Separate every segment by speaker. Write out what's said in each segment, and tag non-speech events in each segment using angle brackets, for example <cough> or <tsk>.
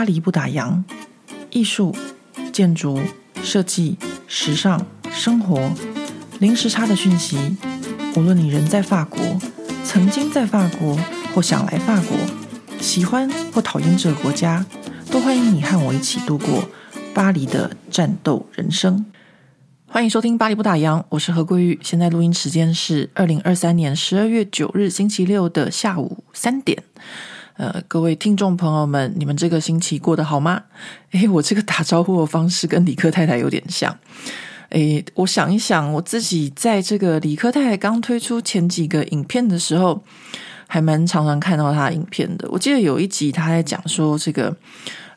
Speaker 1: 巴黎不打烊，艺术、建筑、设计、时尚、生活，零时差的讯息。无论你人在法国，曾经在法国，或想来法国，喜欢或讨厌这个国家，都欢迎你和我一起度过巴黎的战斗人生。欢迎收听《巴黎不打烊》，我是何桂玉。现在录音时间是二零二三年十二月九日星期六的下午三点。呃，各位听众朋友们，你们这个星期过得好吗？<laughs> 诶，我这个打招呼的方式跟理科太太有点像。诶，我想一想，我自己在这个理科太太刚推出前几个影片的时候，还蛮常常看到她影片的。我记得有一集她在讲说这个，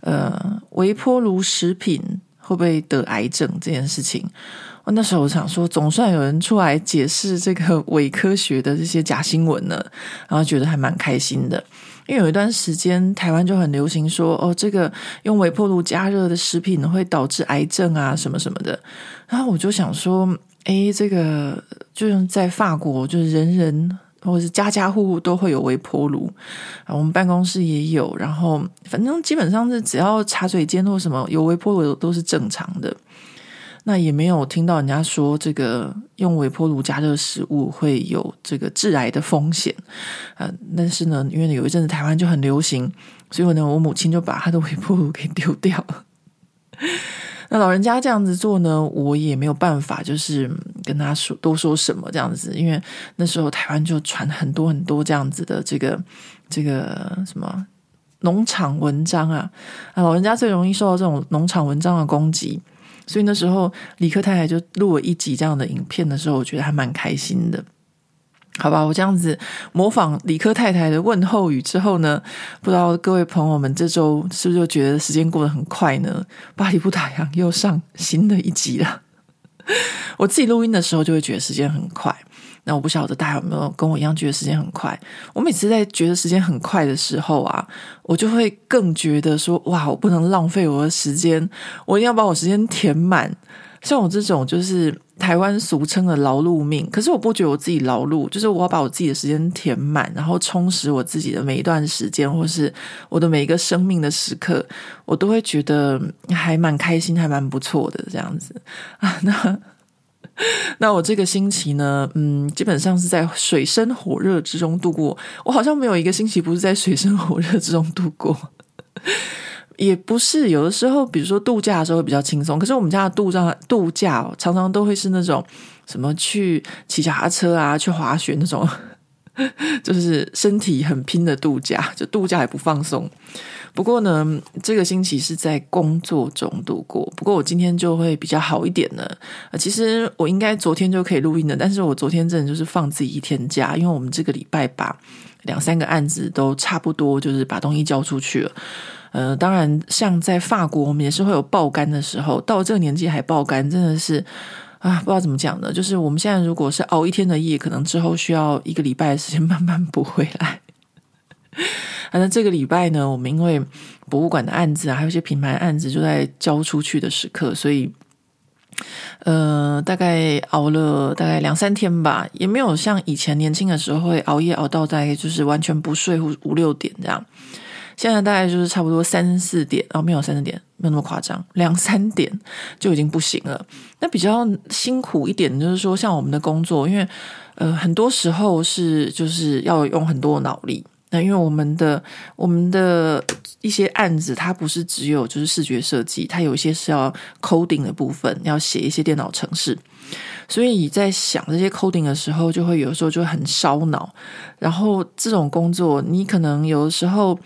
Speaker 1: 呃，微波炉食品会不会得癌症这件事情。我那时候我想说，总算有人出来解释这个伪科学的这些假新闻了，然后觉得还蛮开心的。因为有一段时间，台湾就很流行说，哦，这个用微波炉加热的食品会导致癌症啊，什么什么的。然后我就想说，诶，这个就是在法国，就是人人或者是家家户户都会有微波炉啊，我们办公室也有，然后反正基本上是只要茶水间或什么有微波炉都是正常的。那也没有听到人家说这个用微波炉加热食物会有这个致癌的风险，呃，但是呢，因为有一阵子台湾就很流行，所以呢，我母亲就把她的微波炉给丢掉了。<laughs> 那老人家这样子做呢，我也没有办法，就是跟他说多说什么这样子，因为那时候台湾就传很多很多这样子的这个这个什么农场文章啊，啊，老人家最容易受到这种农场文章的攻击。所以那时候，理科太太就录了一集这样的影片的时候，我觉得还蛮开心的。好吧，我这样子模仿理科太太的问候语之后呢，不知道各位朋友们这周是不是就觉得时间过得很快呢？巴黎不打烊又上新的一集了。我自己录音的时候就会觉得时间很快。那我不晓得大家有没有跟我一样觉得时间很快？我每次在觉得时间很快的时候啊，我就会更觉得说：哇，我不能浪费我的时间，我一定要把我时间填满。像我这种就是台湾俗称的劳碌命，可是我不觉得我自己劳碌，就是我要把我自己的时间填满，然后充实我自己的每一段时间，或是我的每一个生命的时刻，我都会觉得还蛮开心，还蛮不错的这样子啊。<laughs> 那。<laughs> 那我这个星期呢，嗯，基本上是在水深火热之中度过。我好像没有一个星期不是在水深火热之中度过，<laughs> 也不是有的时候，比如说度假的时候会比较轻松。可是我们家的度假度假，常常都会是那种什么去骑脚踏车啊，去滑雪那种，<laughs> 就是身体很拼的度假，就度假也不放松。不过呢，这个星期是在工作中度过。不过我今天就会比较好一点呢。其实我应该昨天就可以录音的，但是我昨天真的就是放自己一天假，因为我们这个礼拜把两三个案子都差不多，就是把东西交出去了。呃，当然，像在法国，我们也是会有爆肝的时候。到这个年纪还爆肝，真的是啊，不知道怎么讲呢。就是我们现在如果是熬一天的夜，可能之后需要一个礼拜的时间慢慢补回来。反正这个礼拜呢，我们因为博物馆的案子啊，还有一些品牌案子，就在交出去的时刻，所以，呃，大概熬了大概两三天吧，也没有像以前年轻的时候会熬夜熬到大概就是完全不睡五五六点这样。现在大概就是差不多三四点，哦，没有三四点，没有那么夸张，两三点就已经不行了。那比较辛苦一点，就是说像我们的工作，因为呃，很多时候是就是要用很多脑力。那因为我们的我们的一些案子，它不是只有就是视觉设计，它有一些是要 coding 的部分，要写一些电脑程式，所以在想这些 coding 的时候，就会有时候就很烧脑。然后这种工作，你可能有的时候，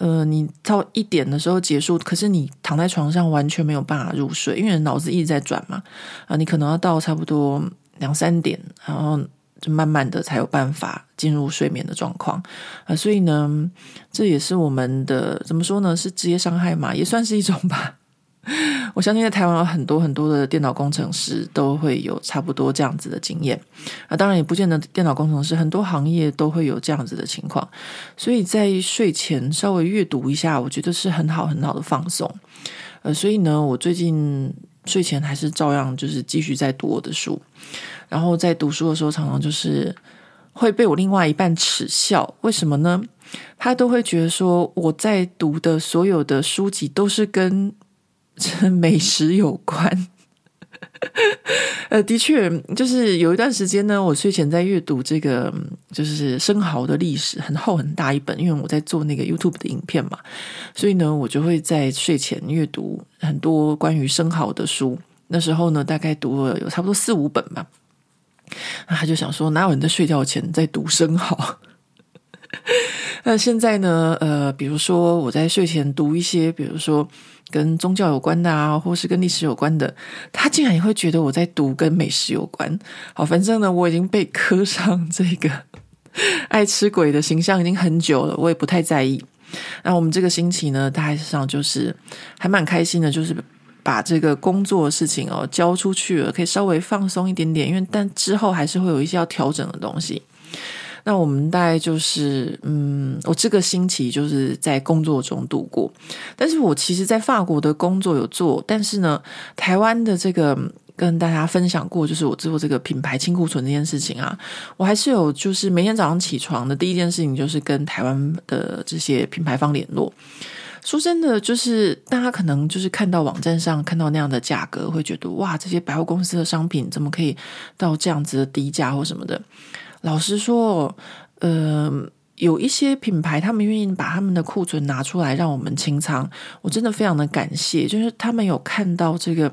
Speaker 1: 呃，你到一点的时候结束，可是你躺在床上完全没有办法入睡，因为脑子一直在转嘛。啊，你可能要到差不多两三点，然后。就慢慢的才有办法进入睡眠的状况啊，所以呢，这也是我们的怎么说呢？是职业伤害嘛，也算是一种吧。<laughs> 我相信在台湾有很多很多的电脑工程师都会有差不多这样子的经验啊，当然也不见得电脑工程师，很多行业都会有这样子的情况。所以在睡前稍微阅读一下，我觉得是很好很好的放松。呃，所以呢，我最近睡前还是照样就是继续在读我的书。然后在读书的时候，常常就是会被我另外一半耻笑。为什么呢？他都会觉得说我在读的所有的书籍都是跟美食有关。<laughs> 呃，的确，就是有一段时间呢，我睡前在阅读这个，就是生蚝的历史，很厚很大一本，因为我在做那个 YouTube 的影片嘛，所以呢，我就会在睡前阅读很多关于生蚝的书。那时候呢，大概读了有差不多四五本吧。那他就想说，哪有人在睡觉前在读生蚝？<laughs> 那现在呢，呃，比如说我在睡前读一些，比如说。跟宗教有关的啊，或是跟历史有关的，他竟然也会觉得我在读跟美食有关。好，反正呢，我已经被刻上这个爱吃鬼的形象已经很久了，我也不太在意。那我们这个星期呢，大概上就是还蛮开心的，就是把这个工作的事情哦交出去了，可以稍微放松一点点，因为但之后还是会有一些要调整的东西。那我们大概就是，嗯，我这个星期就是在工作中度过。但是我其实，在法国的工作有做，但是呢，台湾的这个跟大家分享过，就是我做这个品牌清库存这件事情啊，我还是有，就是每天早上起床的第一件事情就是跟台湾的这些品牌方联络。说真的，就是大家可能就是看到网站上看到那样的价格，会觉得哇，这些百货公司的商品怎么可以到这样子的低价或什么的。老实说，呃，有一些品牌，他们愿意把他们的库存拿出来让我们清仓，我真的非常的感谢。就是他们有看到这个，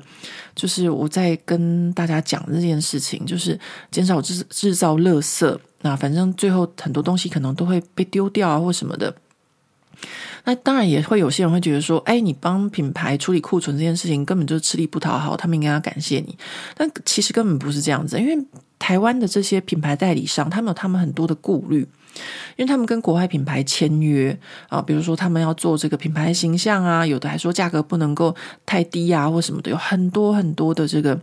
Speaker 1: 就是我在跟大家讲这件事情，就是减少制制造垃圾。那反正最后很多东西可能都会被丢掉啊，或什么的。那当然也会有些人会觉得说，哎，你帮品牌处理库存这件事情根本就是吃力不讨好，他们应该要感谢你。但其实根本不是这样子，因为。台湾的这些品牌代理商，他们有他们很多的顾虑，因为他们跟国外品牌签约啊，比如说他们要做这个品牌形象啊，有的还说价格不能够太低啊，或什么的，有很多很多的这个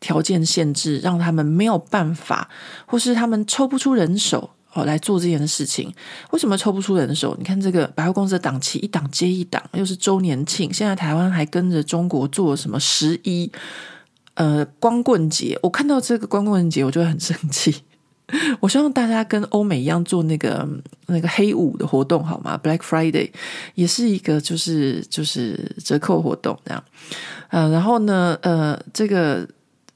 Speaker 1: 条件限制，让他们没有办法，或是他们抽不出人手哦来做这件事情。为什么抽不出人手？你看这个百货公司的档期一档接一档，又是周年庆，现在台湾还跟着中国做什么十一。呃，光棍节，我看到这个光棍节，我就会很生气。<laughs> 我希望大家跟欧美一样做那个那个黑五的活动，好吗？Black Friday 也是一个就是就是折扣活动这样。呃，然后呢，呃，这个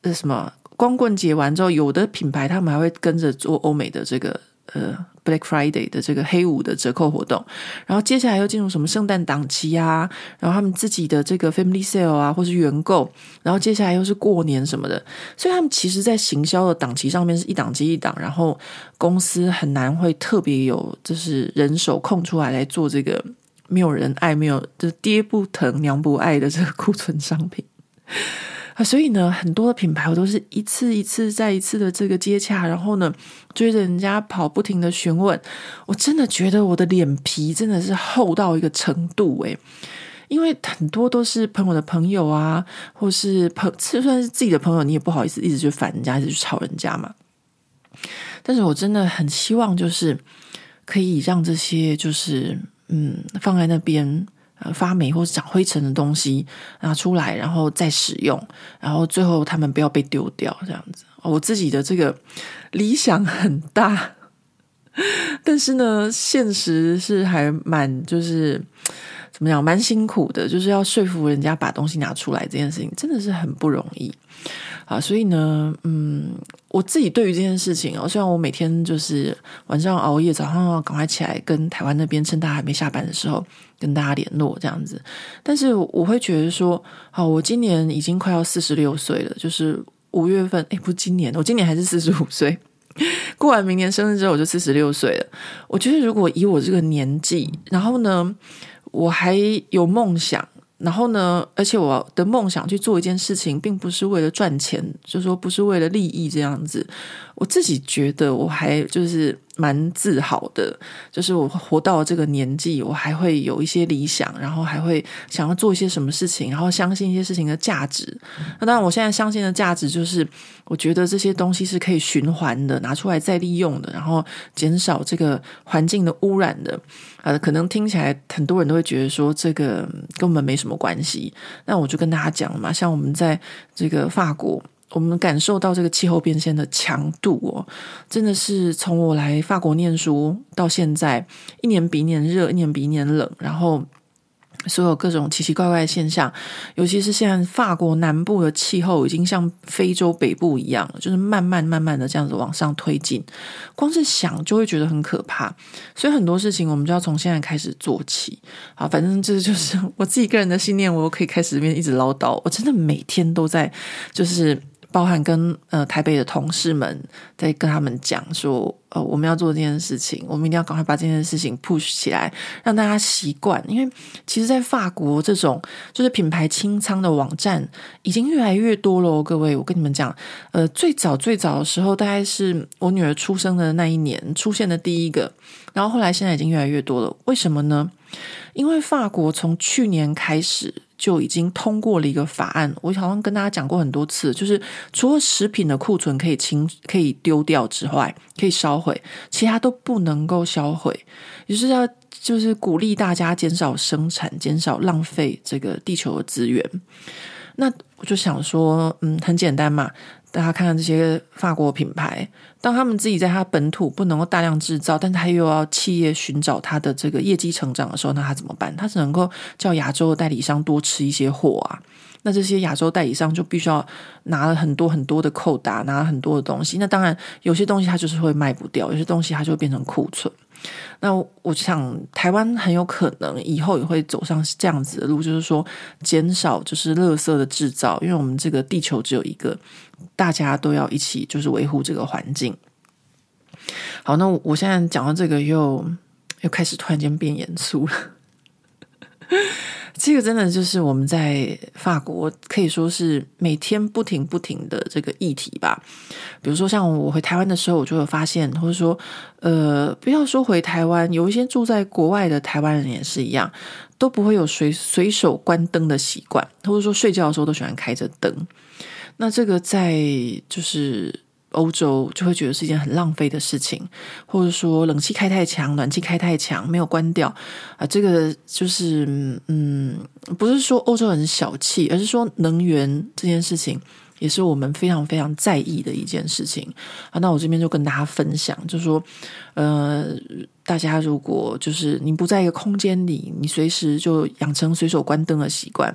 Speaker 1: 呃什么光棍节完之后，有的品牌他们还会跟着做欧美的这个。呃，Black Friday 的这个黑五的折扣活动，然后接下来又进入什么圣诞档期啊，然后他们自己的这个 Family Sale 啊，或是原购，然后接下来又是过年什么的，所以他们其实在行销的档期上面是一档接一档，然后公司很难会特别有就是人手空出来来做这个没有人爱、没有就爹不疼娘不爱的这个库存商品。所以呢，很多的品牌我都是一次一次再一次的这个接洽，然后呢追着人家跑，不停的询问。我真的觉得我的脸皮真的是厚到一个程度诶，因为很多都是朋友的朋友啊，或是朋就算是自己的朋友，你也不好意思一直去烦人家，一直去吵人家嘛。但是我真的很希望，就是可以让这些就是嗯放在那边。呃，发霉或是长灰尘的东西拿出来，然后再使用，然后最后他们不要被丢掉，这样子。我自己的这个理想很大，但是呢，现实是还蛮就是怎么讲，蛮辛苦的，就是要说服人家把东西拿出来，这件事情真的是很不容易。啊，所以呢，嗯，我自己对于这件事情哦，虽然我每天就是晚上熬夜，早上要赶快起来跟台湾那边趁他还没下班的时候跟大家联络这样子，但是我会觉得说，好，我今年已经快要四十六岁了，就是五月份，诶，不今年，我今年还是四十五岁，过完明年生日之后我就四十六岁了。我觉得如果以我这个年纪，然后呢，我还有梦想。然后呢，而且我的梦想去做一件事情，并不是为了赚钱，就说不是为了利益这样子。我自己觉得我还就是蛮自豪的，就是我活到这个年纪，我还会有一些理想，然后还会想要做一些什么事情，然后相信一些事情的价值。那当然，我现在相信的价值就是，我觉得这些东西是可以循环的，拿出来再利用的，然后减少这个环境的污染的。呃，可能听起来很多人都会觉得说这个跟我们没什么关系。那我就跟大家讲嘛，像我们在这个法国。我们感受到这个气候变迁的强度哦，真的是从我来法国念书到现在，一年比一年热，一年比一年冷，然后。所有各种奇奇怪怪的现象，尤其是现在法国南部的气候已经像非洲北部一样了，就是慢慢慢慢的这样子往上推进，光是想就会觉得很可怕。所以很多事情我们就要从现在开始做起。好，反正这就是我自己个人的信念，我可以开始这边一直唠叨。我真的每天都在，就是。包含跟呃台北的同事们在跟他们讲说，呃我们要做这件事情，我们一定要赶快把这件事情 push 起来，让大家习惯。因为其实，在法国这种就是品牌清仓的网站已经越来越多了。各位，我跟你们讲，呃，最早最早的时候，大概是我女儿出生的那一年出现的第一个，然后后来现在已经越来越多了。为什么呢？因为法国从去年开始。就已经通过了一个法案，我好像跟大家讲过很多次，就是除了食品的库存可以清、可以丢掉之外，可以烧毁，其他都不能够销毁，也就是要就是鼓励大家减少生产、减少浪费这个地球的资源。那我就想说，嗯，很简单嘛。大家看看这些法国品牌，当他们自己在他本土不能够大量制造，但他又要企业寻找他的这个业绩成长的时候，那他怎么办？他只能够叫亚洲的代理商多吃一些货啊。那这些亚洲代理商就必须要拿了很多很多的扣打，拿了很多的东西。那当然，有些东西它就是会卖不掉，有些东西它就会变成库存。那我想，台湾很有可能以后也会走上这样子的路，就是说减少就是垃圾的制造，因为我们这个地球只有一个，大家都要一起就是维护这个环境。好，那我现在讲到这个又又开始突然间变严肃了。这个真的就是我们在法国可以说是每天不停不停的这个议题吧。比如说，像我回台湾的时候，我就会发现，或者说，呃，不要说回台湾，有一些住在国外的台湾人也是一样，都不会有随随手关灯的习惯，或者说睡觉的时候都喜欢开着灯。那这个在就是。欧洲就会觉得是一件很浪费的事情，或者说冷气开太强，暖气开太强，没有关掉啊，这个就是嗯，不是说欧洲很小气，而是说能源这件事情也是我们非常非常在意的一件事情啊。那我这边就跟大家分享，就是说呃。大家如果就是你不在一个空间里，你随时就养成随手关灯的习惯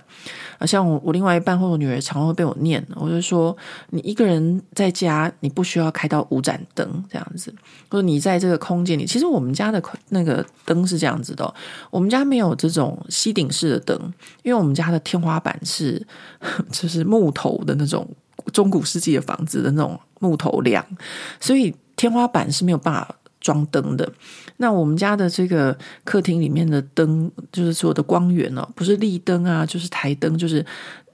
Speaker 1: 啊。像我，我另外一半或者我女儿常会被我念，我就说你一个人在家，你不需要开到五盏灯这样子。或者你在这个空间里，其实我们家的那个灯是这样子的，我们家没有这种吸顶式的灯，因为我们家的天花板是 <laughs> 就是木头的那种中古世纪的房子的那种木头梁，所以天花板是没有办法装灯的。那我们家的这个客厅里面的灯，就是所有的光源哦，不是立灯啊，就是台灯，就是，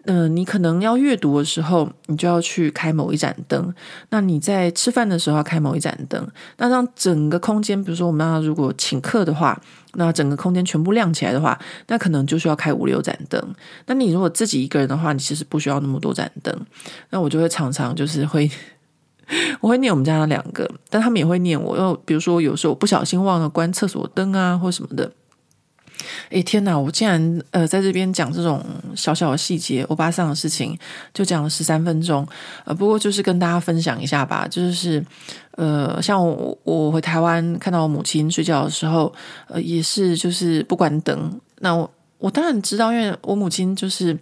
Speaker 1: 嗯、你可能要阅读的时候，你就要去开某一盏灯；那你在吃饭的时候要开某一盏灯。那让整个空间，比如说我们要如果请客的话，那整个空间全部亮起来的话，那可能就需要开五六盏灯。那你如果自己一个人的话，你其实不需要那么多盏灯。那我就会常常就是会。我会念我们家的两个，但他们也会念我。又比如说，有时候不小心忘了关厕所灯啊，或什么的。诶，天哪！我竟然呃在这边讲这种小小的细节，欧巴桑的事情，就讲了十三分钟。呃，不过就是跟大家分享一下吧。就是呃，像我我回台湾看到我母亲睡觉的时候，呃，也是就是不关灯。那我我当然知道，因为我母亲就是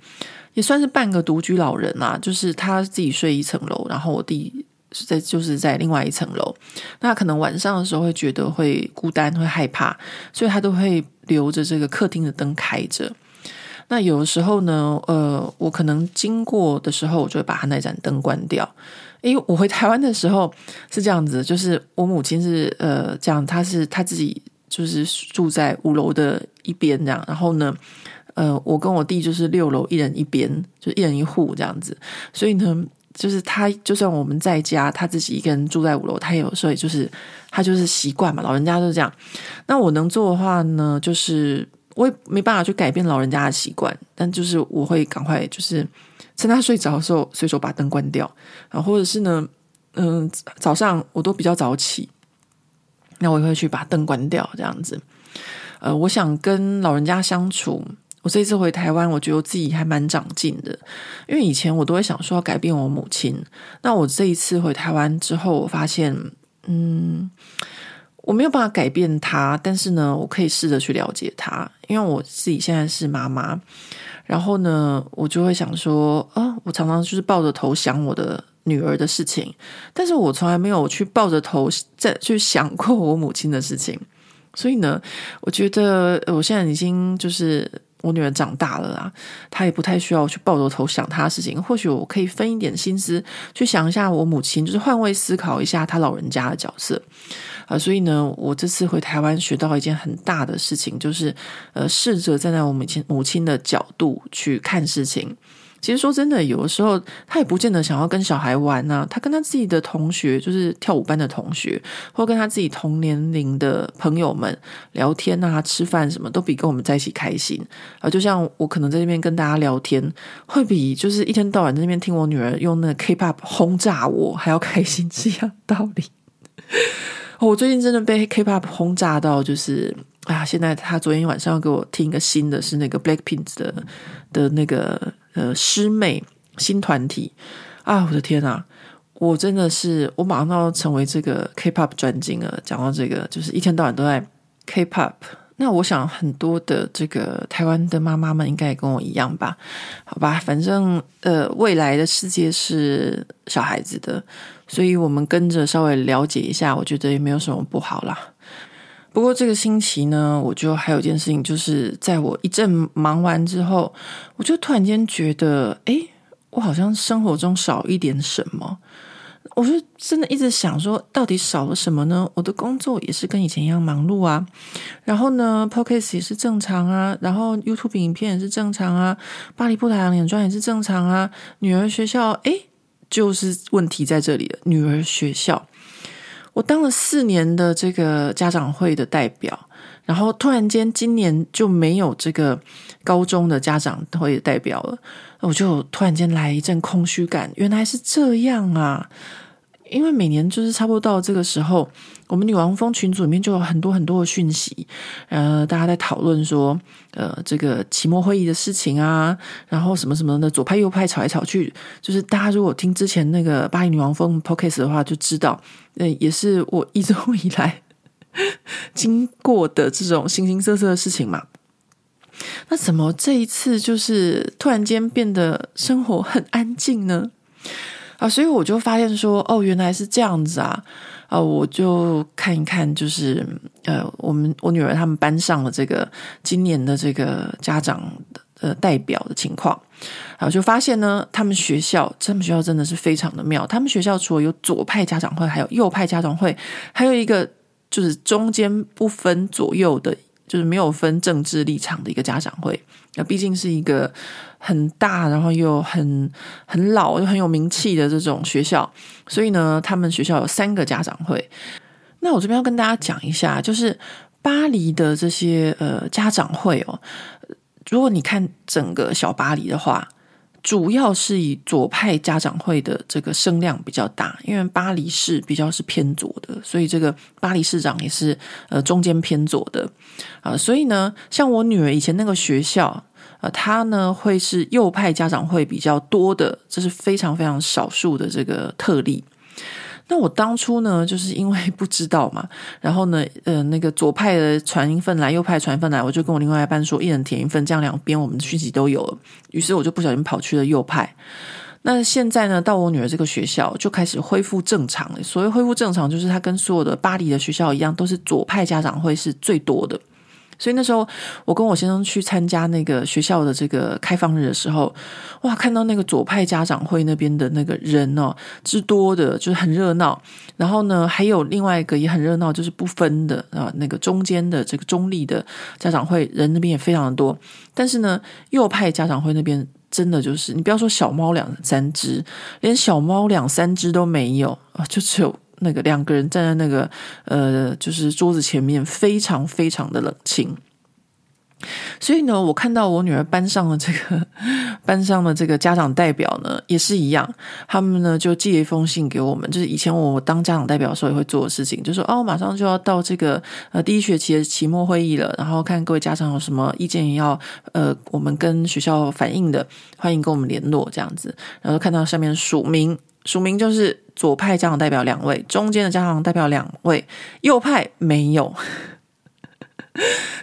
Speaker 1: 也算是半个独居老人嘛，就是她自己睡一层楼，然后我弟。是在就是在另外一层楼，那可能晚上的时候会觉得会孤单，会害怕，所以他都会留着这个客厅的灯开着。那有的时候呢，呃，我可能经过的时候，我就会把他那盏灯关掉。因为我回台湾的时候是这样子，就是我母亲是呃这样，她是她自己就是住在五楼的一边这样，然后呢，呃，我跟我弟就是六楼一人一边，就一人一户这样子，所以呢。就是他，就算我们在家，他自己一个人住在五楼，他也有时候就是他就是习惯嘛，老人家就是这样。那我能做的话呢，就是我也没办法去改变老人家的习惯，但就是我会赶快就是趁他睡着的时候，随手把灯关掉啊，或者是呢，嗯、早上我都比较早起，那我也会去把灯关掉，这样子。呃，我想跟老人家相处。我这一次回台湾，我觉得我自己还蛮长进的，因为以前我都会想说要改变我母亲。那我这一次回台湾之后，我发现，嗯，我没有办法改变她，但是呢，我可以试着去了解她，因为我自己现在是妈妈。然后呢，我就会想说，啊，我常常就是抱着头想我的女儿的事情，但是我从来没有去抱着头再去想过我母亲的事情。所以呢，我觉得我现在已经就是我女儿长大了啦，她也不太需要去抱着头想她的事情。或许我可以分一点心思去想一下我母亲，就是换位思考一下她老人家的角色。啊，所以呢，我这次回台湾学到一件很大的事情，就是呃，试着站在我母亲母亲的角度去看事情。其实说真的，有的时候他也不见得想要跟小孩玩啊，他跟他自己的同学，就是跳舞班的同学，或跟他自己同年龄的朋友们聊天啊、吃饭什么，都比跟我们在一起开心啊。就像我可能在这边跟大家聊天，会比就是一天到晚在那边听我女儿用那个 K-pop 轰炸我还要开心，是一样道理。我最近真的被 K-pop 轰炸到，就是啊！现在他昨天晚上要给我听一个新的，是那个 Blackpink 的的那个呃师妹新团体啊！我的天啊！我真的是我马上要成为这个 K-pop 专精了。讲到这个，就是一天到晚都在 K-pop。那我想很多的这个台湾的妈妈们应该也跟我一样吧？好吧，反正呃，未来的世界是小孩子的，所以我们跟着稍微了解一下，我觉得也没有什么不好啦。不过这个星期呢，我就还有一件事情，就是在我一阵忙完之后，我就突然间觉得，诶，我好像生活中少一点什么。我就真的一直想说，到底少了什么呢？我的工作也是跟以前一样忙碌啊，然后呢，Podcast 也是正常啊，然后 YouTube 影片也是正常啊，巴黎不打烊脸妆也是正常啊，女儿学校，诶，就是问题在这里了。女儿学校，我当了四年的这个家长会的代表，然后突然间今年就没有这个高中的家长会的代表了。我就突然间来一阵空虚感，原来是这样啊！因为每年就是差不多到这个时候，我们女王蜂群组里面就有很多很多的讯息，呃，大家在讨论说，呃，这个期末会议的事情啊，然后什么什么的，左派右派吵来吵去，就是大家如果听之前那个巴黎女王蜂 Podcast 的话，就知道，呃，也是我一周以来经过的这种形形色色的事情嘛。那怎么这一次就是突然间变得生活很安静呢？啊，所以我就发现说，哦，原来是这样子啊！啊，我就看一看，就是呃，我们我女儿他们班上的这个今年的这个家长的呃代表的情况，啊，就发现呢，他们学校，他们学校真的是非常的妙。他们学校除了有左派家长会，还有右派家长会，还有一个就是中间不分左右的。就是没有分政治立场的一个家长会，那毕竟是一个很大，然后又很很老又很有名气的这种学校，所以呢，他们学校有三个家长会。那我这边要跟大家讲一下，就是巴黎的这些呃家长会哦，如果你看整个小巴黎的话。主要是以左派家长会的这个声量比较大，因为巴黎市比较是偏左的，所以这个巴黎市长也是呃中间偏左的啊、呃，所以呢，像我女儿以前那个学校，呃，他呢会是右派家长会比较多的，这是非常非常少数的这个特例。那我当初呢，就是因为 <laughs> 不知道嘛，然后呢，呃，那个左派的传一份来，右派传一份来，我就跟我另外一半说，一人填一份，这样两边我们的讯息都有了。于是我就不小心跑去了右派。那现在呢，到我女儿这个学校就开始恢复正常了。所谓恢复正常，就是它跟所有的巴黎的学校一样，都是左派家长会是最多的。所以那时候，我跟我先生去参加那个学校的这个开放日的时候，哇，看到那个左派家长会那边的那个人哦，之多的，就是很热闹。然后呢，还有另外一个也很热闹，就是不分的啊，那个中间的这个中立的家长会人那边也非常的多。但是呢，右派家长会那边真的就是，你不要说小猫两三只，连小猫两三只都没有啊，就只有。那个两个人站在那个呃，就是桌子前面，非常非常的冷清。所以呢，我看到我女儿班上的这个 <laughs> 班上的这个家长代表呢，也是一样，他们呢就寄了一封信给我们，就是以前我当家长代表的时候也会做的事情，就说哦，马上就要到这个呃第一学期的期末会议了，然后看各位家长有什么意见要呃我们跟学校反映的，欢迎跟我们联络这样子，然后看到上面署名，署名就是左派家长代表两位，中间的家长代表两位，右派没有。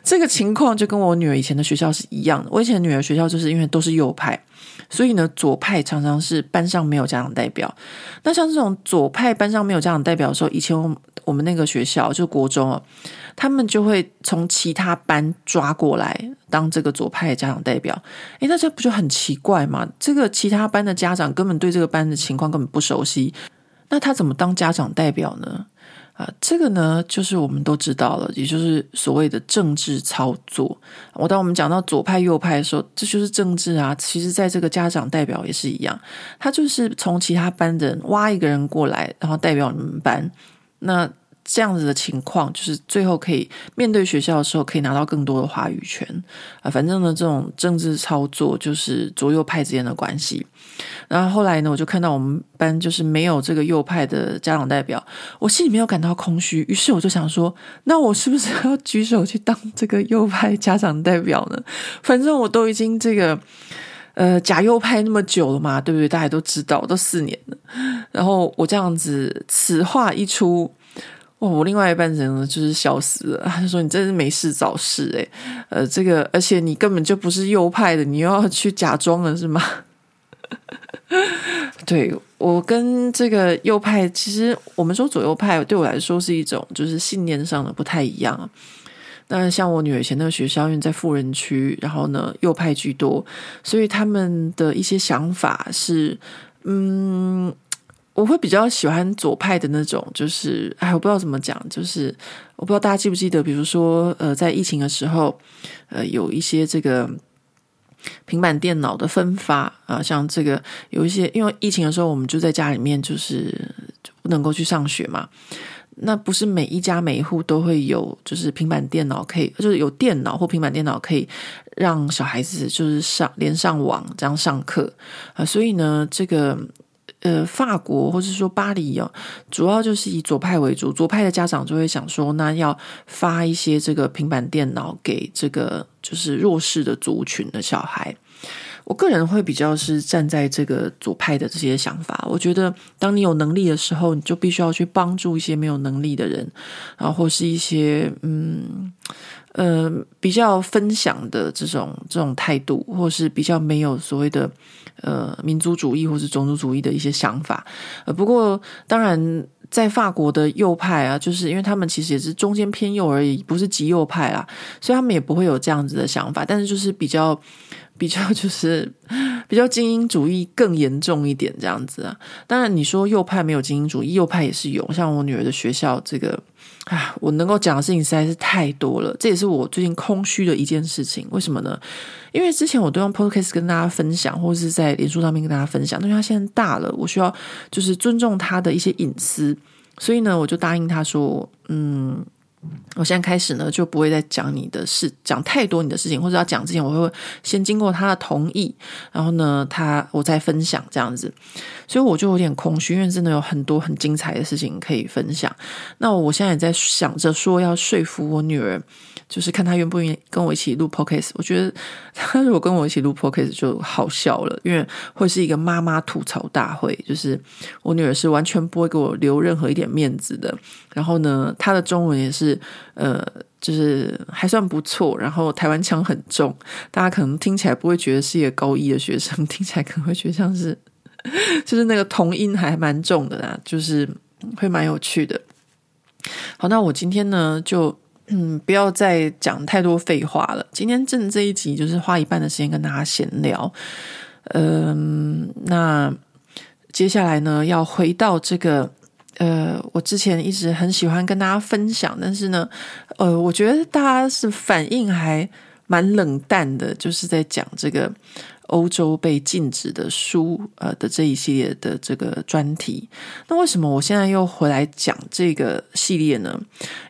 Speaker 1: 这个情况就跟我女儿以前的学校是一样的。我以前女儿学校就是因为都是右派，所以呢，左派常常是班上没有家长代表。那像这种左派班上没有家长代表的时候，以前我们那个学校就国中啊，他们就会从其他班抓过来当这个左派的家长代表。诶，那这不就很奇怪吗？这个其他班的家长根本对这个班的情况根本不熟悉，那他怎么当家长代表呢？啊，这个呢，就是我们都知道了，也就是所谓的政治操作。我当我们讲到左派、右派的时候，这就是政治啊。其实，在这个家长代表也是一样，他就是从其他班的人挖一个人过来，然后代表你们班。那这样子的情况，就是最后可以面对学校的时候，可以拿到更多的话语权啊。反正呢，这种政治操作就是左右派之间的关系。然后后来呢，我就看到我们班就是没有这个右派的家长代表，我心里面有感到空虚。于是我就想说，那我是不是要举手去当这个右派家长代表呢？反正我都已经这个呃假右派那么久了嘛，对不对？大家都知道，都四年了。然后我这样子，此话一出。我另外一半人呢，就是笑死了。他说：“你真是没事找事诶，呃，这个而且你根本就不是右派的，你又要去假装了是吗？” <laughs> 对，我跟这个右派，其实我们说左右派对我来说是一种就是信念上的不太一样。那像我女儿以前那个学校，因为在富人区，然后呢右派居多，所以他们的一些想法是嗯。我会比较喜欢左派的那种，就是哎，我不知道怎么讲，就是我不知道大家记不记得，比如说呃，在疫情的时候，呃，有一些这个平板电脑的分发啊、像这个有一些，因为疫情的时候，我们就在家里面，就是就不能够去上学嘛，那不是每一家每一户都会有，就是平板电脑可以，就是有电脑或平板电脑可以让小孩子就是上连上网这样上课啊、所以呢，这个。呃，法国或者说巴黎哦，主要就是以左派为主。左派的家长就会想说，那要发一些这个平板电脑给这个就是弱势的族群的小孩。我个人会比较是站在这个左派的这些想法。我觉得，当你有能力的时候，你就必须要去帮助一些没有能力的人，然后或是一些嗯。呃，比较分享的这种这种态度，或是比较没有所谓的呃民族主义或是种族主义的一些想法。呃，不过当然，在法国的右派啊，就是因为他们其实也是中间偏右而已，不是极右派啦，所以他们也不会有这样子的想法。但是就是比较 <laughs> 比较就是 <laughs> 比较精英主义更严重一点这样子啊。当然你说右派没有精英主义，右派也是有，像我女儿的学校这个。啊，我能够讲的事情实在是太多了，这也是我最近空虚的一件事情。为什么呢？因为之前我都用 Podcast 跟大家分享，或者是在脸书上面跟大家分享，但是他现在大了，我需要就是尊重他的一些隐私，所以呢，我就答应他说，嗯。我现在开始呢，就不会再讲你的事，讲太多你的事情，或者要讲之前，我会先经过他的同意，然后呢，他我再分享这样子，所以我就有点空虚，因为真的有很多很精彩的事情可以分享。那我现在也在想着说，要说服我女儿。就是看他愿不愿意跟我一起录 podcast，我觉得他如果跟我一起录 podcast 就好笑了，因为会是一个妈妈吐槽大会。就是我女儿是完全不会给我留任何一点面子的。然后呢，她的中文也是呃，就是还算不错。然后台湾腔很重，大家可能听起来不会觉得是一个高一的学生，<laughs> 听起来可能会觉得像是，就是那个童音还蛮重的啦，就是会蛮有趣的。好，那我今天呢就。嗯，不要再讲太多废话了。今天正这一集就是花一半的时间跟大家闲聊。嗯，那接下来呢，要回到这个呃，我之前一直很喜欢跟大家分享，但是呢，呃，我觉得大家是反应还蛮冷淡的，就是在讲这个。欧洲被禁止的书，呃的这一系列的这个专题，那为什么我现在又回来讲这个系列呢？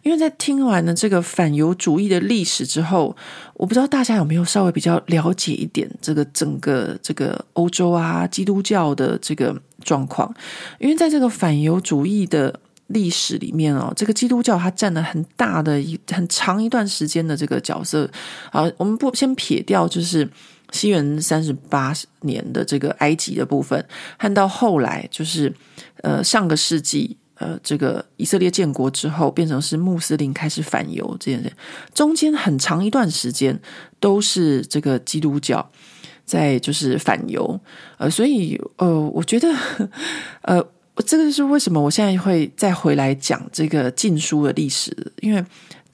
Speaker 1: 因为在听完了这个反犹主义的历史之后，我不知道大家有没有稍微比较了解一点这个整个这个欧洲啊基督教的这个状况，因为在这个反犹主义的历史里面哦，这个基督教它占了很大的一很长一段时间的这个角色。啊，我们不先撇掉就是。西元三十八年的这个埃及的部分，和到后来就是呃上个世纪呃这个以色列建国之后，变成是穆斯林开始反犹这件事，中间很长一段时间都是这个基督教在就是反犹，呃，所以呃，我觉得呃，这个是为什么我现在会再回来讲这个禁书的历史，因为。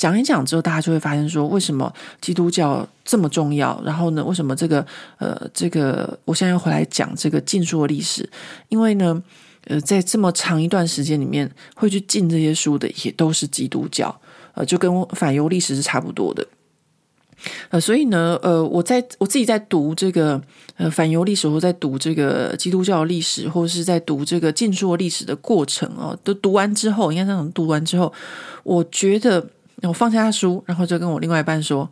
Speaker 1: 讲一讲之后，大家就会发现说，为什么基督教这么重要？然后呢，为什么这个呃，这个我现在要回来讲这个禁书的历史？因为呢，呃，在这么长一段时间里面，会去禁这些书的也都是基督教，呃，就跟反犹历史是差不多的。呃，所以呢，呃，我在我自己在读这个呃反犹历史，或在读这个基督教历史，或者是在读这个禁书的历史的过程哦，都读完之后，应该这样读完之后，我觉得。我放下书，然后就跟我另外一半说：“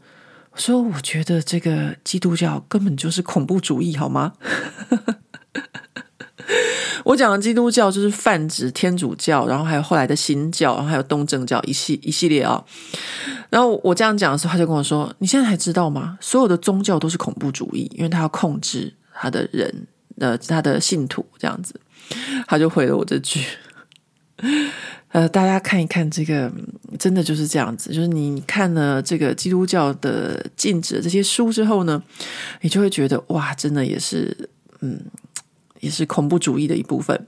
Speaker 1: 我说，我觉得这个基督教根本就是恐怖主义，好吗？” <laughs> 我讲的基督教就是泛指天主教，然后还有后来的新教，然后还有东正教一系一系列啊、然后我这样讲的时候，他就跟我说：“你现在还知道吗？所有的宗教都是恐怖主义，因为他要控制他的人，呃，他的信徒这样子。”他就回了我这句。呃，大家看一看这个，真的就是这样子。就是你看了这个基督教的禁止这些书之后呢，你就会觉得哇，真的也是，嗯。也是恐怖主义的一部分。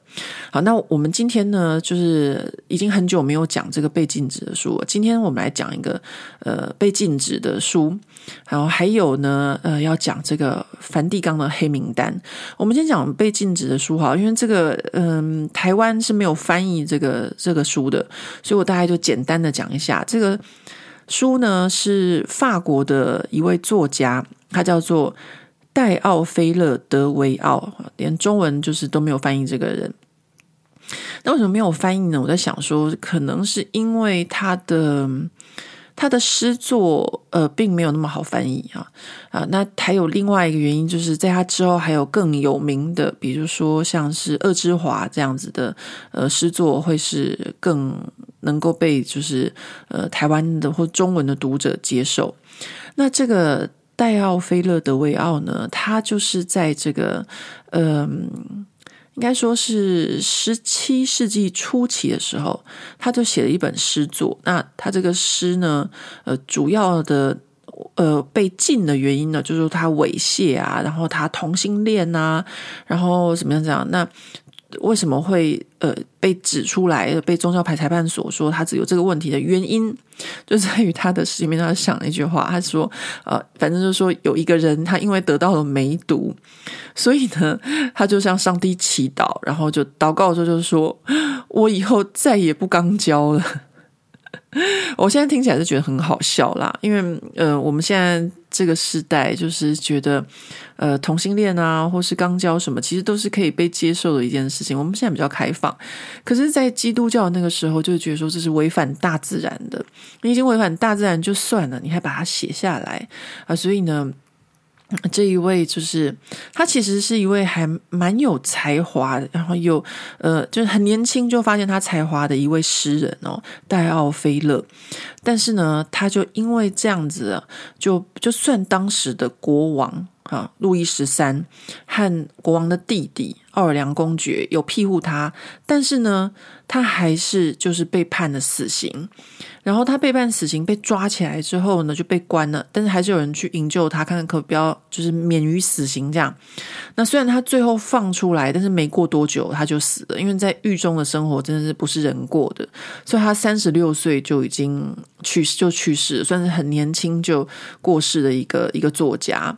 Speaker 1: 好，那我们今天呢，就是已经很久没有讲这个被禁止的书了。今天我们来讲一个呃被禁止的书，然后还有呢，呃，要讲这个梵蒂冈的黑名单。我们先讲被禁止的书哈，因为这个嗯、台湾是没有翻译这个这个书的，所以我大概就简单的讲一下这个书呢，是法国的一位作家，他叫做。戴奥菲勒·德维奥，连中文就是都没有翻译这个人。那为什么没有翻译呢？我在想说，可能是因为他的他的诗作呃，并没有那么好翻译啊啊。那还有另外一个原因，就是在他之后还有更有名的，比如说像是鄂之华这样子的呃诗作，会是更能够被就是呃台湾的或中文的读者接受。那这个。戴奥菲勒·德维奥呢，他就是在这个，嗯，应该说是十七世纪初期的时候，他就写了一本诗作。那他这个诗呢，呃，主要的呃被禁的原因呢，就是他猥亵啊，然后他同性恋啊，然后怎么样怎样？那为什么会呃被指出来，被宗教派裁判所说他只有这个问题的原因？<laughs> 就在于他的诗里面，他想了一句话，他说：“呃，反正就是说，有一个人，他因为得到了梅毒，所以呢，他就向上帝祈祷，然后就祷告的时候就是说，我以后再也不刚交了。” <laughs> 我现在听起来是觉得很好笑啦，因为呃，我们现在这个时代就是觉得，呃，同性恋啊，或是肛交什么，其实都是可以被接受的一件事情。我们现在比较开放，可是，在基督教那个时候，就觉得说这是违反大自然的。你已经违反大自然就算了，你还把它写下来啊，所以呢。这一位就是他，其实是一位还蛮有才华，然后又呃，就是很年轻就发现他才华的一位诗人哦，戴奥菲勒。但是呢，他就因为这样子，就就算当时的国王啊，路易十三和国王的弟弟奥尔良公爵有庇护他，但是呢，他还是就是被判了死刑。然后他被判死刑，被抓起来之后呢，就被关了。但是还是有人去营救他，看看可不要就是免于死刑这样。那虽然他最后放出来，但是没过多久他就死了，因为在狱中的生活真的是不是人过的。所以他三十六岁就已经去世，就去世，算是很年轻就过世的一个一个作家。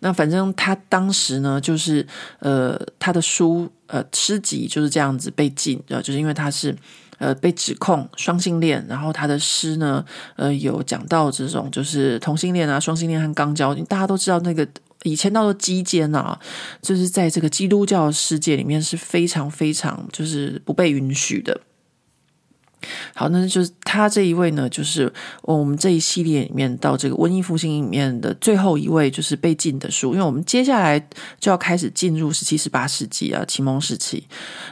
Speaker 1: 那反正他当时呢，就是呃他的书呃诗集就是这样子被禁，呃就是因为他是。呃被指控双性恋，然后他的诗呢，呃有讲到这种就是同性恋啊、双性恋和肛交，大家都知道那个以前叫做基间啊，就是在这个基督教世界里面是非常非常就是不被允许的。好，那就是他这一位呢，就是我们这一系列里面到这个文艺复兴里面的最后一位，就是被禁的书，因为我们接下来就要开始进入十七、十八世纪啊，启蒙时期。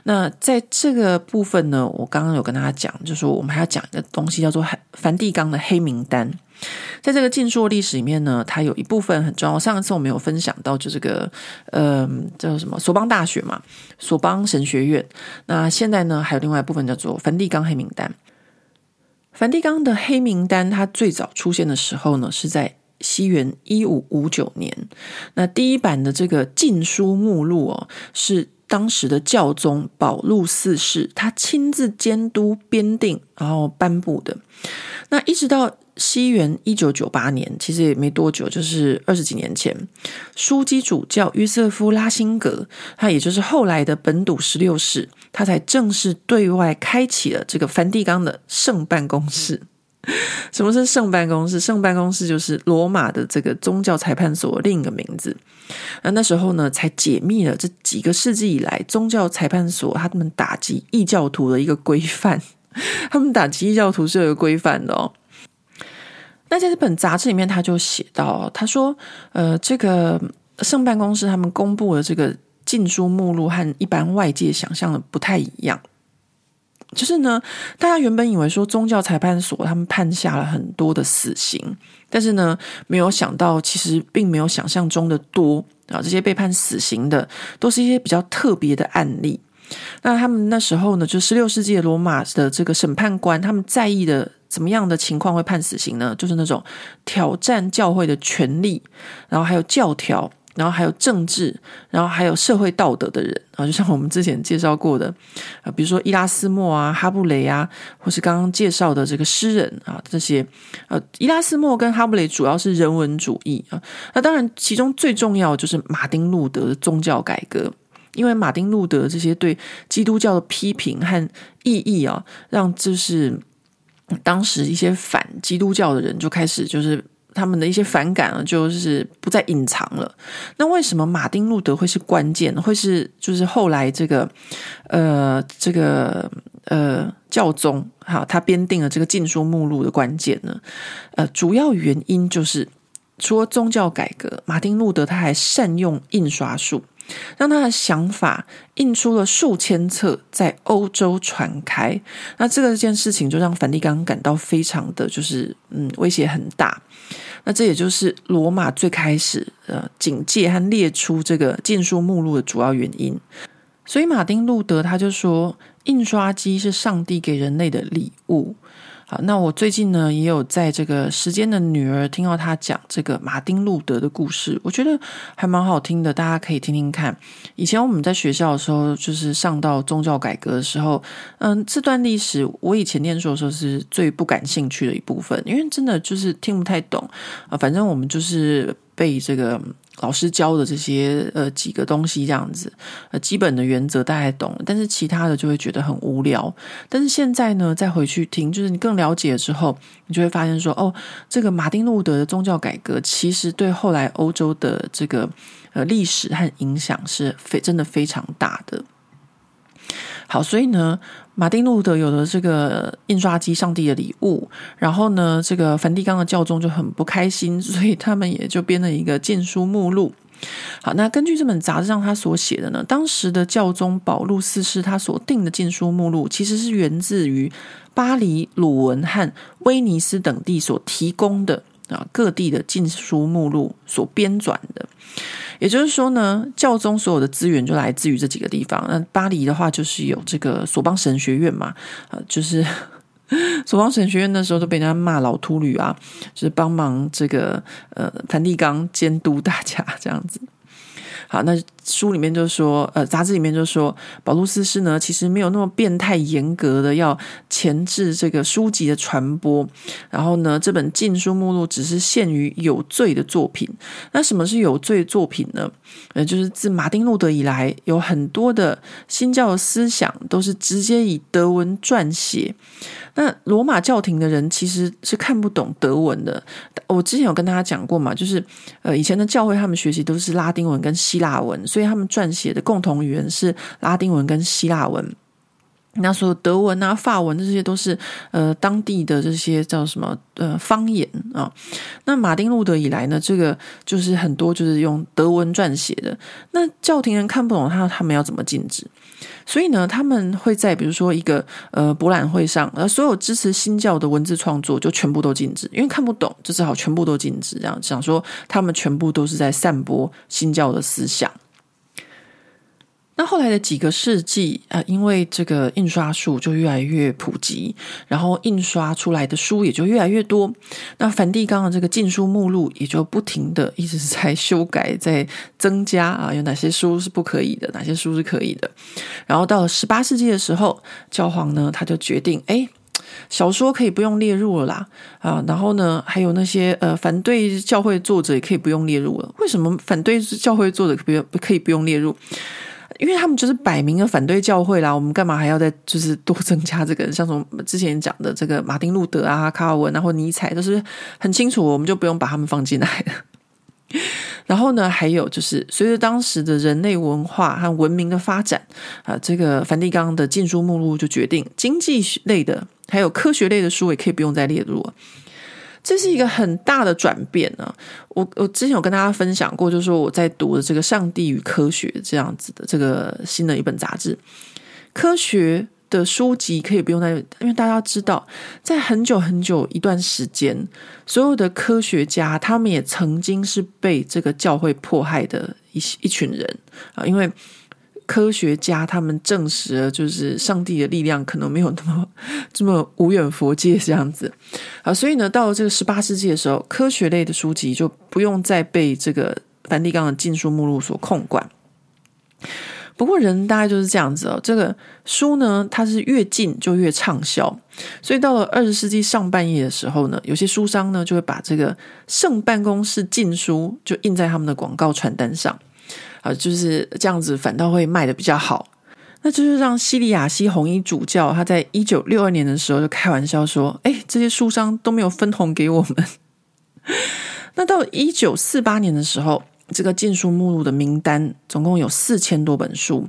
Speaker 1: 那在这个部分呢，我刚刚有跟大家讲，就是说我们还要讲一个东西，叫做梵蒂冈的黑名单。在这个禁书的历史里面呢，它有一部分很重要。上一次我们有分享到，就这个，呃，叫什么索邦大学嘛，索邦神学院。那现在呢，还有另外一部分叫做梵蒂冈黑名单。梵蒂冈的黑名单，它最早出现的时候呢，是在西元一五五九年。那第一版的这个禁书目录哦，是当时的教宗保禄四世他亲自监督编定，然后颁布的。那一直到西元一九九八年，其实也没多久，就是二十几年前，枢机主教约瑟夫拉辛格，他也就是后来的本笃十六世，他才正式对外开启了这个梵蒂冈的圣办公室。<laughs> 什么是圣办公室？圣办公室就是罗马的这个宗教裁判所另一个名字。那那时候呢，才解密了这几个世纪以来宗教裁判所他们打击异教徒的一个规范。<laughs> 他们打击异教徒是有一个规范的哦。那在这本杂志里面，他就写到，他说：“呃，这个圣办公室他们公布的这个禁书目录和一般外界想象的不太一样。就是呢，大家原本以为说宗教裁判所他们判下了很多的死刑，但是呢，没有想到其实并没有想象中的多啊。这些被判死刑的都是一些比较特别的案例。那他们那时候呢，就十六世纪罗马的这个审判官，他们在意的。”怎么样的情况会判死刑呢？就是那种挑战教会的权力，然后还有教条，然后还有政治，然后还有社会道德的人啊，就像我们之前介绍过的啊，比如说伊拉斯莫啊、哈布雷啊，或是刚刚介绍的这个诗人啊，这些呃，伊拉斯莫跟哈布雷主要是人文主义啊，那当然其中最重要就是马丁路德的宗教改革，因为马丁路德这些对基督教的批评和异议啊，让就是。当时一些反基督教的人就开始，就是他们的一些反感啊，就是不再隐藏了。那为什么马丁路德会是关键？会是就是后来这个呃这个呃教宗哈，他编定了这个禁书目录的关键呢？呃，主要原因就是除了宗教改革，马丁路德他还善用印刷术。让他的想法印出了数千册，在欧洲传开。那这个件事情就让梵蒂冈感到非常的就是嗯威胁很大。那这也就是罗马最开始呃警戒和列出这个禁书目录的主要原因。所以马丁路德他就说，印刷机是上帝给人类的礼物。好，那我最近呢也有在这个时间的女儿听到他讲这个马丁路德的故事，我觉得还蛮好听的，大家可以听听看。以前我们在学校的时候，就是上到宗教改革的时候，嗯，这段历史我以前念书的时候是最不感兴趣的一部分，因为真的就是听不太懂啊。反正我们就是被这个。老师教的这些呃几个东西这样子，呃基本的原则大概懂，但是其他的就会觉得很无聊。但是现在呢，再回去听，就是你更了解之后，你就会发现说，哦，这个马丁路德的宗教改革其实对后来欧洲的这个呃历史和影响是非真的非常大的。好，所以呢，马丁路德有了这个印刷机，上帝的礼物。然后呢，这个梵蒂冈的教宗就很不开心，所以他们也就编了一个禁书目录。好，那根据这本杂志上他所写的呢，当时的教宗保禄四世他所定的禁书目录，其实是源自于巴黎、鲁文和威尼斯等地所提供的啊各地的禁书目录所编纂的。也就是说呢，教宗所有的资源就来自于这几个地方。那巴黎的话，就是有这个索邦神学院嘛，啊，就是 <laughs> 索邦神学院那时候都被人家骂老秃驴啊，就是帮忙这个呃梵蒂冈监督大家这样子。好，那书里面就说，呃，杂志里面就说，保禄司事呢，其实没有那么变态严格的要钳制这个书籍的传播。然后呢，这本禁书目录只是限于有罪的作品。那什么是有罪作品呢？呃，就是自马丁路德以来，有很多的新教的思想都是直接以德文撰写。那罗马教廷的人其实是看不懂德文的。我之前有跟大家讲过嘛，就是呃，以前的教会他们学习都是拉丁文跟希腊文，所以他们撰写的共同语言是拉丁文跟希腊文。那所有德文啊、法文这些都是呃当地的这些叫什么呃方言啊。那马丁路德以来呢，这个就是很多就是用德文撰写的。那教廷人看不懂他，他们要怎么禁止？所以呢，他们会在比如说一个呃博览会上，呃所有支持新教的文字创作就全部都禁止，因为看不懂，就只好全部都禁止。这样想说，他们全部都是在散播新教的思想。那后来的几个世纪啊，因为这个印刷术就越来越普及，然后印刷出来的书也就越来越多。那梵蒂冈的这个禁书目录也就不停的一直在修改、在增加啊，有哪些书是不可以的，哪些书是可以的。然后到了十八世纪的时候，教皇呢他就决定，哎，小说可以不用列入了啦啊。然后呢，还有那些呃反对教会作者也可以不用列入了。为什么反对教会作者可不可以不用列入？因为他们就是摆明了反对教会啦，我们干嘛还要再就是多增加这个？像什么之前讲的这个马丁路德啊、卡尔文啊或尼采，都是很清楚，我们就不用把他们放进来了。<laughs> 然后呢，还有就是随着当时的人类文化和文明的发展啊，这个梵蒂冈的禁书目录就决定，经济类的还有科学类的书也可以不用再列入了。这是一个很大的转变、啊。我我之前有跟大家分享过，就是说我在读的这个《上帝与科学》这样子的这个新的一本杂志，科学的书籍可以不用再，因为大家知道，在很久很久一段时间，所有的科学家他们也曾经是被这个教会迫害的一一群人啊，因为。科学家他们证实了，就是上帝的力量可能没有那么这么无远佛界这样子啊，所以呢，到了这个十八世纪的时候，科学类的书籍就不用再被这个梵蒂冈的禁书目录所控管。不过人大概就是这样子哦，这个书呢，它是越禁就越畅销，所以到了二十世纪上半叶的时候呢，有些书商呢就会把这个“圣办公室禁书”就印在他们的广告传单上。啊，就是这样子，反倒会卖得比较好。那就是让西里亚西红衣主教他在一九六二年的时候就开玩笑说：“哎，这些书商都没有分红给我们。”那到一九四八年的时候，这个禁书目录的名单总共有四千多本书，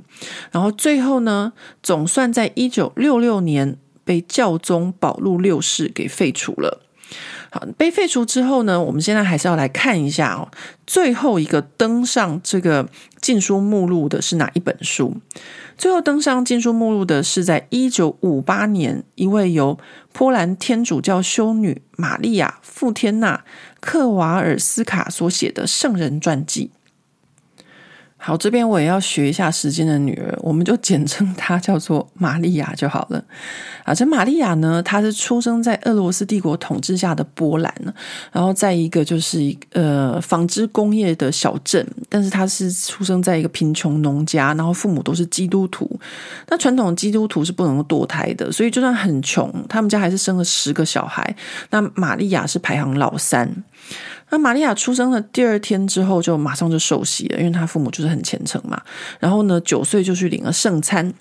Speaker 1: 然后最后呢，总算在一九六六年被教宗保禄六世给废除了。被废除之后呢，我们现在还是要来看一下哦，最后一个登上这个禁书目录的是哪一本书？最后登上禁书目录的是在一九五八年，一位由波兰天主教修女玛利亚·富天娜·克瓦尔斯卡所写的圣人传记。好，这边我也要学一下时间的女儿，我们就简称她叫做玛利亚就好了。啊，这玛利亚呢，她是出生在俄罗斯帝国统治下的波兰，然后在一个就是一呃纺织工业的小镇，但是她是出生在一个贫穷农家，然后父母都是基督徒。那传统基督徒是不能够堕胎的，所以就算很穷，他们家还是生了十个小孩。那玛利亚是排行老三。那玛利亚出生的第二天之后，就马上就受洗了，因为她父母就是很虔诚嘛。然后呢，九岁就去领了圣餐。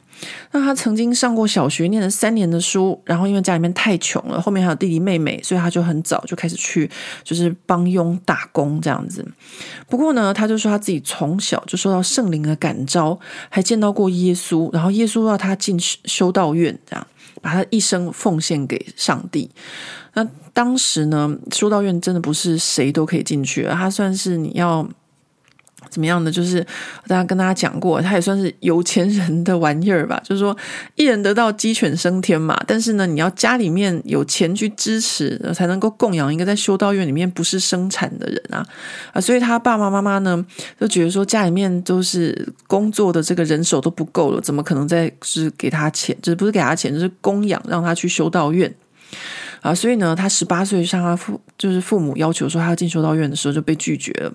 Speaker 1: 那她曾经上过小学，念了三年的书。然后因为家里面太穷了，后面还有弟弟妹妹，所以她就很早就开始去，就是帮佣打工这样子。不过呢，她就说她自己从小就受到圣灵的感召，还见到过耶稣。然后耶稣要她进修道院，这样把他一生奉献给上帝。那当时呢，修道院真的不是谁都可以进去，他算是你要怎么样的？就是大家跟大家讲过，他也算是有钱人的玩意儿吧。就是说，一人得道，鸡犬升天嘛。但是呢，你要家里面有钱去支持，才能够供养一个在修道院里面不是生产的人啊啊！所以他爸爸妈妈呢，就觉得说家里面都是工作的这个人手都不够了，怎么可能再是给他钱？就是不是给他钱，就是供养让他去修道院。啊，所以呢，他十八岁向他父就是父母要求说他要进修道院的时候就被拒绝了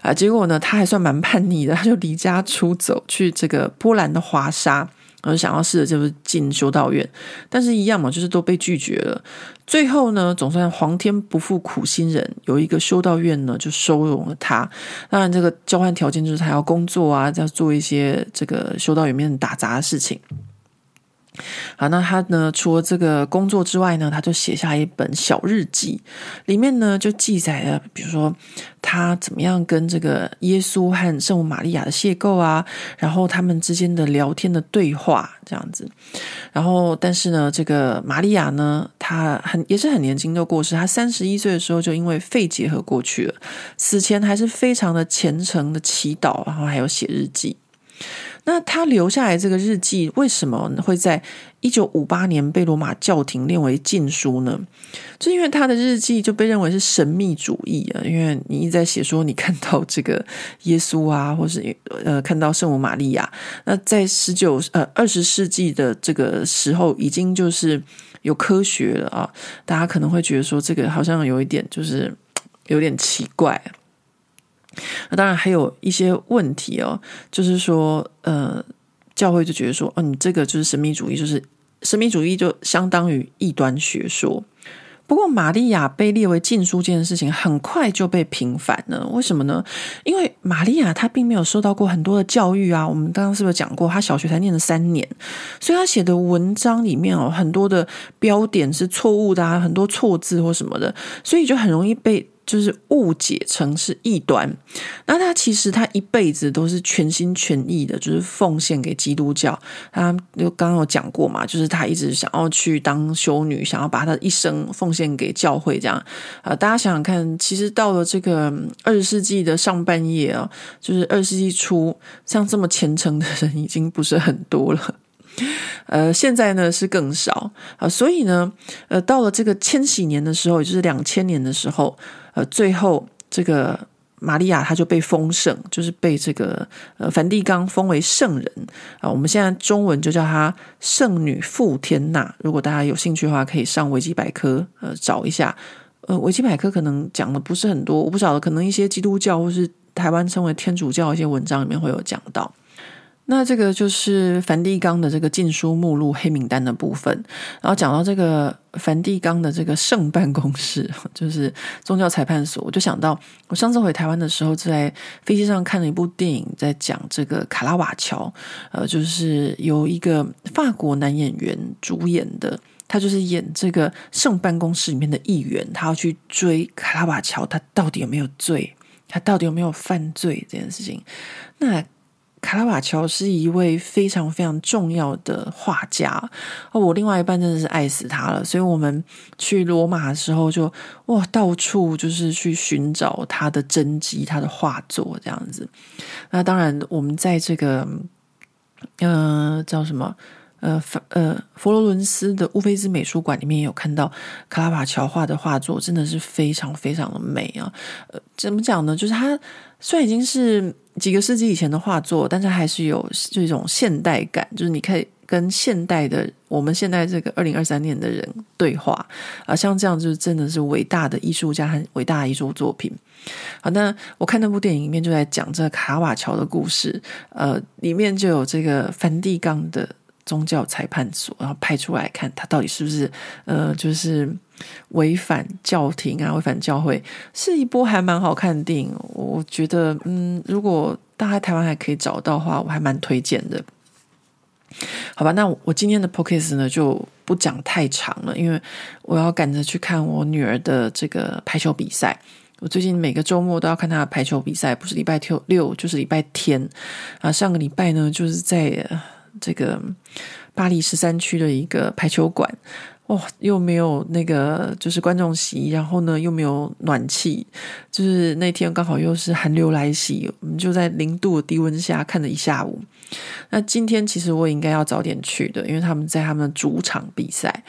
Speaker 1: 啊。结果呢，他还算蛮叛逆的，他就离家出走去这个波兰的华沙。而想要试着就是进修道院，但是一样嘛，就是都被拒绝了。最后呢，总算皇天不负苦心人，有一个修道院呢就收容了他。当然，这个交换条件就是他要工作啊，要做一些这个修道院里面打杂的事情。好，那他呢？除了这个工作之外呢，他就写下一本小日记，里面呢就记载了，比如说他怎么样跟这个耶稣和圣母玛利亚的邂逅啊，然后他们之间的聊天的对话这样子。然后，但是呢，这个玛利亚呢，她很也是很年轻就过世，她三十一岁的时候就因为肺结核过去了，死前还是非常的虔诚的祈祷，然后还有写日记。那他留下来这个日记，为什么会在一九五八年被罗马教廷列为禁书呢？就因为他的日记就被认为是神秘主义啊，因为你一在写说你看到这个耶稣啊，或是呃看到圣母玛利亚。那在十九呃二十世纪的这个时候，已经就是有科学了啊，大家可能会觉得说这个好像有一点就是 <tsk> 有点奇怪。那当然还有一些问题哦，就是说，呃，教会就觉得说，哦，你这个就是神秘主义，就是神秘主义就相当于异端学说。不过，玛利亚被列为禁书这件事情很快就被平反了。为什么呢？因为玛利亚她并没有受到过很多的教育啊。我们刚刚是不是讲过，她小学才念了三年，所以她写的文章里面哦，很多的标点是错误的啊，很多错字或什么的，所以就很容易被。就是误解成是异端，那他其实他一辈子都是全心全意的，就是奉献给基督教。他就刚刚有讲过嘛，就是他一直想要去当修女，想要把他一生奉献给教会这样。呃，大家想想看，其实到了这个二十世纪的上半叶啊，就是二十世纪初，像这么虔诚的人已经不是很多了。呃，现在呢是更少啊，所以呢，呃，到了这个千禧年的时候，也就是两千年的时候。呃，最后这个玛利亚她就被封圣，就是被这个呃梵蒂冈封为圣人啊。我们现在中文就叫她圣女傅天娜。如果大家有兴趣的话，可以上维基百科呃找一下。呃，维基百科可能讲的不是很多，我不晓得，可能一些基督教或是台湾称为天主教一些文章里面会有讲到。那这个就是梵蒂冈的这个禁书目录黑名单的部分，然后讲到这个梵蒂冈的这个圣办公室，<laughs> 就是宗教裁判所，我就想到我上次回台湾的时候，在飞机上看了一部电影，在讲这个卡拉瓦乔，呃，就是由一个法国男演员主演的，他就是演这个圣办公室里面的议员，他要去追卡拉瓦乔，他到底有没有罪，他到底有没有犯罪这件事情，那。卡拉瓦乔是一位非常非常重要的画家哦，我另外一半真的是爱死他了，所以我们去罗马的时候就哇到处就是去寻找他的真迹、他的画作这样子。那当然，我们在这个呃叫什么呃呃佛罗伦斯的乌菲兹美术馆里面也有看到卡拉瓦乔画的画作，真的是非常非常的美啊。呃，怎么讲呢？就是他虽然已经是。几个世纪以前的画作，但是还是有这种现代感，就是你可以跟现代的我们现在这个二零二三年的人对话啊，像这样就是真的是伟大的艺术家和伟大的艺术作品。好，那我看那部电影里面就在讲这卡瓦乔的故事，呃，里面就有这个梵蒂冈的宗教裁判所，然后派出来看他到底是不是呃，就是。违反教廷啊，违反教会，是一部还蛮好看的电影。我觉得，嗯，如果大家台湾还可以找到的话，我还蛮推荐的。好吧，那我今天的 p o c a s t 呢就不讲太长了，因为我要赶着去看我女儿的这个排球比赛。我最近每个周末都要看她的排球比赛，不是礼拜六就是礼拜天啊。上个礼拜呢，就是在这个巴黎十三区的一个排球馆。哦，又没有那个就是观众席，然后呢又没有暖气，就是那天刚好又是寒流来袭，我们就在零度的低温下看了一下午。那今天其实我也应该要早点去的，因为他们在他们的主场比赛，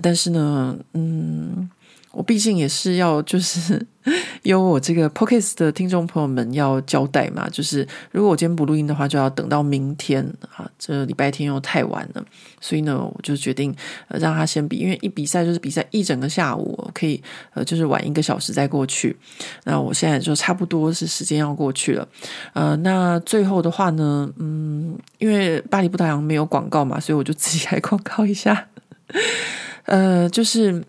Speaker 1: 但是呢，嗯，我毕竟也是要就是 <laughs> 有我这个 Podcast 的听众朋友们要交代嘛，就是如果我今天不录音的话，就要等到明天啊，这礼拜天又太晚了，所以呢，我就决定让他先比，因为一比赛就是比赛一整个下午，可以呃就是晚一个小时再过去。那我现在就差不多是时间要过去了，呃，那最后的话呢，嗯，因为巴黎不打烊没有广告嘛，所以我就自己来广告一下，<laughs> 呃，就是。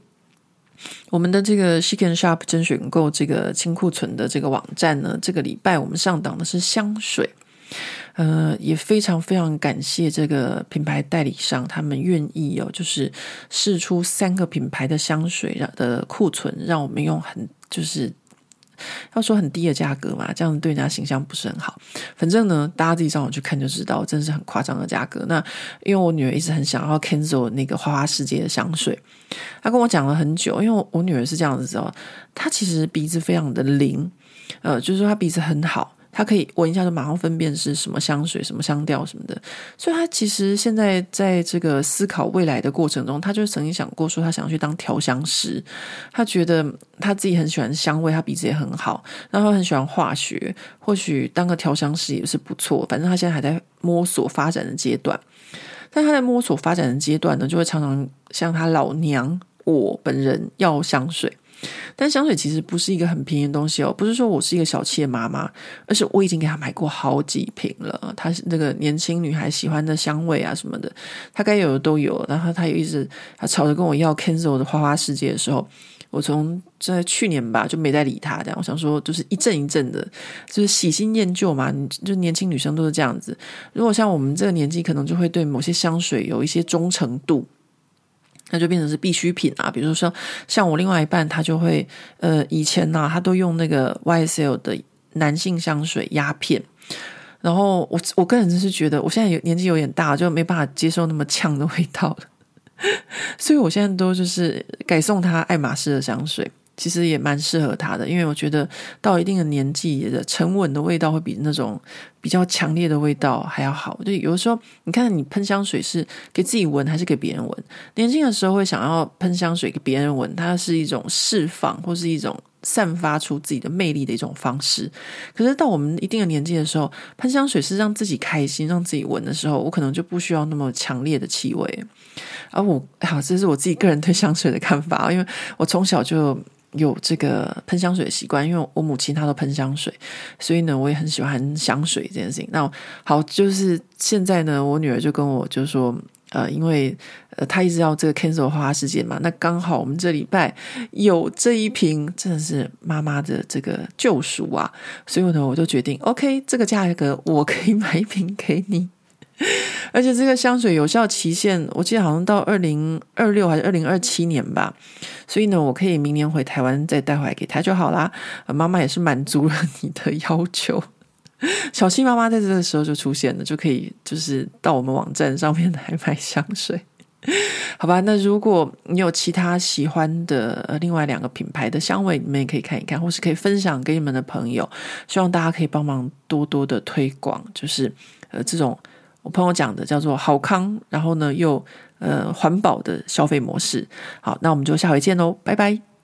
Speaker 1: 我们的这个 Chicken Shop 甄选购这个清库存的这个网站呢，这个礼拜我们上档的是香水，呃，也非常非常感谢这个品牌代理商，他们愿意哦，就是试出三个品牌的香水的库存，让我们用很就是。要说很低的价格嘛，这样对人家形象不是很好。反正呢，大家自己上网去看就知道，真的是很夸张的价格。那因为我女儿一直很想要 Kensel 那个花花世界的香水，她跟我讲了很久。因为我女儿是这样子哦，她其实鼻子非常的灵，呃，就是说她鼻子很好。他可以闻一下就马上分辨是什么香水、什么香调什么的，所以他其实现在在这个思考未来的过程中，他就曾经想过说他想要去当调香师。他觉得他自己很喜欢香味，他鼻子也很好，然后很喜欢化学，或许当个调香师也是不错。反正他现在还在摸索发展的阶段，但他在摸索发展的阶段呢，就会常常向他老娘我本人要香水。但香水其实不是一个很便宜的东西哦，不是说我是一个小气的妈妈，而是我已经给她买过好几瓶了。她那个年轻女孩喜欢的香味啊什么的，她该有的都有。然后她有一直她吵着跟我要 Kenzo 的花花世界的时候，我从在去年吧就没再理她。这样我想说，就是一阵一阵的，就是喜新厌旧嘛。就年轻女生都是这样子。如果像我们这个年纪，可能就会对某些香水有一些忠诚度。那就变成是必需品啊，比如说像我另外一半，他就会呃以前呢、啊，他都用那个 YSL 的男性香水鸦片，然后我我个人就是觉得，我现在有年纪有点大，就没办法接受那么呛的味道了，<laughs> 所以我现在都就是改送他爱马仕的香水。其实也蛮适合他的，因为我觉得到一定的年纪的沉稳的味道会比那种比较强烈的味道还要好。就有的时候，你看你喷香水是给自己闻还是给别人闻？年轻的时候会想要喷香水给别人闻，它是一种释放或是一种散发出自己的魅力的一种方式。可是到我们一定的年纪的时候，喷香水是让自己开心、让自己闻的时候，我可能就不需要那么强烈的气味。而我好，这是我自己个人对香水的看法，<laughs> 因为我从小就。有这个喷香水的习惯，因为我母亲她都喷香水，所以呢，我也很喜欢香水这件事情。那好，就是现在呢，我女儿就跟我就说，呃，因为呃，她一直要这个 cancel 花花世界嘛，那刚好我们这礼拜有这一瓶，真的是妈妈的这个救赎啊，所以呢，我就决定，OK，这个价格我可以买一瓶给你。而且这个香水有效期限，我记得好像到二零二六还是二零二七年吧。所以呢，我可以明年回台湾再带回来给他就好啦。妈妈也是满足了你的要求，小七妈妈在这个时候就出现了，就可以就是到我们网站上面来买香水，<laughs> 好吧？那如果你有其他喜欢的呃另外两个品牌的香味，你们也可以看一看，或是可以分享给你们的朋友。希望大家可以帮忙多多的推广，就是呃这种。我朋友讲的叫做好康，然后呢又呃环保的消费模式。好，那我们就下回见喽，拜拜。